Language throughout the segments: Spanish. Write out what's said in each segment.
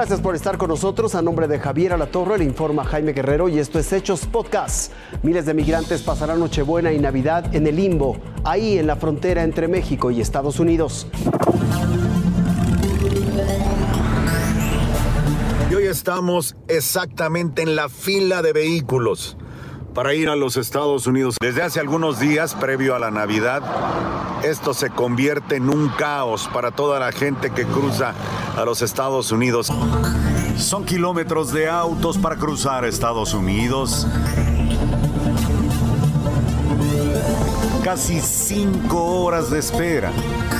Gracias por estar con nosotros. A nombre de Javier Alatorre le informa Jaime Guerrero y esto es Hechos Podcast. Miles de migrantes pasarán Nochebuena y Navidad en el limbo, ahí en la frontera entre México y Estados Unidos. Y hoy estamos exactamente en la fila de vehículos para ir a los Estados Unidos. Desde hace algunos días, previo a la Navidad, esto se convierte en un caos para toda la gente que cruza a los Estados Unidos. Son kilómetros de autos para cruzar Estados Unidos. Casi cinco horas de espera.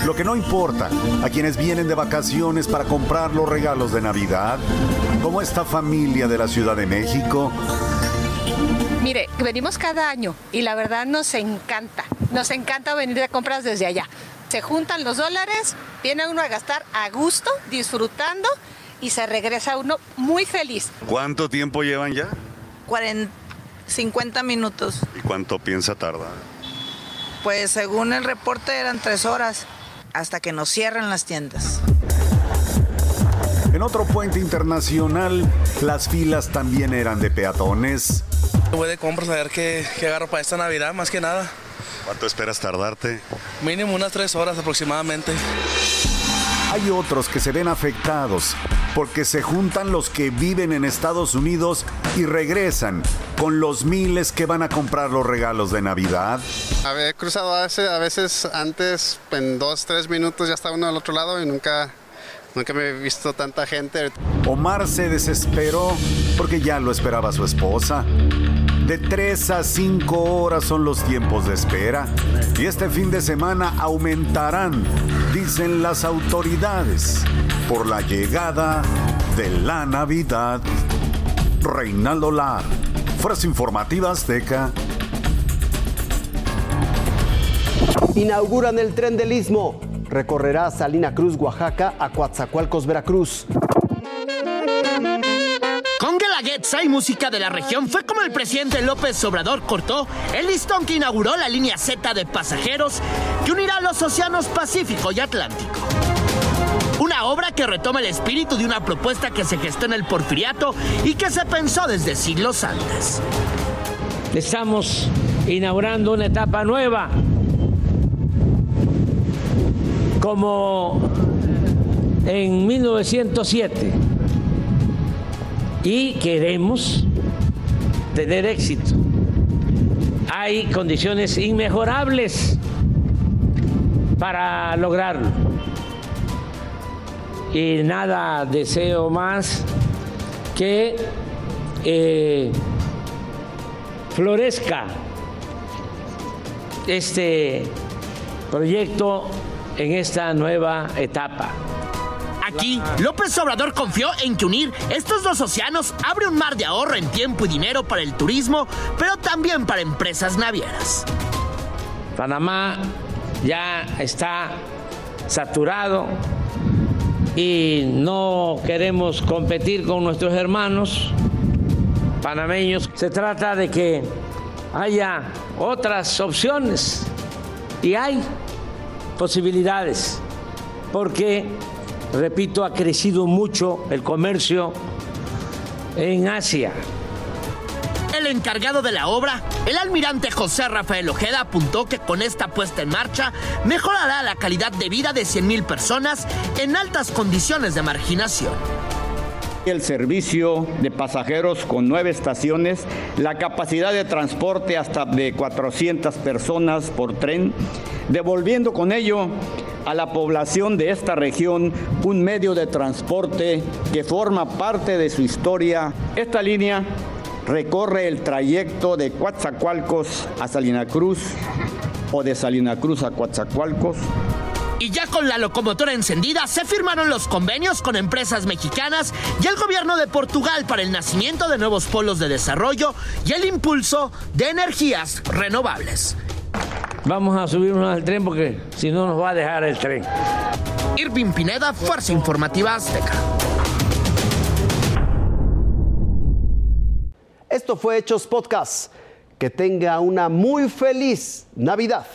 Lo que no importa a quienes vienen de vacaciones para comprar los regalos de Navidad, como esta familia de la Ciudad de México, Mire, venimos cada año y la verdad nos encanta. Nos encanta venir de compras desde allá. Se juntan los dólares, viene uno a gastar a gusto, disfrutando y se regresa uno muy feliz. ¿Cuánto tiempo llevan ya? 40, 50 minutos. ¿Y cuánto piensa tardar? Pues según el reporte eran tres horas hasta que nos cierran las tiendas. En otro puente internacional, las filas también eran de peatones. Voy de compras a ver qué, qué agarro para esta Navidad, más que nada. ¿Cuánto esperas tardarte? Mínimo unas tres horas aproximadamente. Hay otros que se ven afectados porque se juntan los que viven en Estados Unidos y regresan con los miles que van a comprar los regalos de Navidad. Haber cruzado a veces, a veces antes, en dos, tres minutos ya estaba uno al otro lado y nunca, nunca me he visto tanta gente. Omar se desesperó porque ya lo esperaba su esposa. De 3 a 5 horas son los tiempos de espera y este fin de semana aumentarán, dicen las autoridades, por la llegada de la Navidad. Reinaldo Lar, Fuerza Informativa Azteca. Inauguran el tren del Istmo. Recorrerá Salina Cruz, Oaxaca, a Coatzacoalcos, Veracruz. Con Guelaguetza y música de la región fue como el presidente López Obrador cortó el listón que inauguró la línea Z de pasajeros que unirá los océanos Pacífico y Atlántico. Una obra que retoma el espíritu de una propuesta que se gestó en el porfiriato y que se pensó desde siglos antes. Estamos inaugurando una etapa nueva, como en 1907, y queremos tener éxito. Hay condiciones inmejorables para lograrlo y nada deseo más que eh, florezca este proyecto en esta nueva etapa. Aquí, López Obrador confió en que unir estos dos océanos abre un mar de ahorro en tiempo y dinero para el turismo, pero también para empresas navieras. Panamá ya está saturado y no queremos competir con nuestros hermanos panameños. Se trata de que haya otras opciones y hay posibilidades porque, repito, ha crecido mucho el comercio en Asia. El encargado de la obra, el almirante José Rafael Ojeda, apuntó que con esta puesta en marcha mejorará la calidad de vida de 100.000 personas en altas condiciones de marginación. El servicio de pasajeros con nueve estaciones, la capacidad de transporte hasta de 400 personas por tren, devolviendo con ello a la población de esta región un medio de transporte que forma parte de su historia. Esta línea recorre el trayecto de Coatzacoalcos a Salina Cruz o de Salina Cruz a Coatzacoalcos. Y ya con la locomotora encendida, se firmaron los convenios con empresas mexicanas y el gobierno de Portugal para el nacimiento de nuevos polos de desarrollo y el impulso de energías renovables. Vamos a subirnos al tren porque si no nos va a dejar el tren. Irving Pineda, Fuerza Informativa Azteca. Esto fue Hechos Podcast. Que tenga una muy feliz Navidad.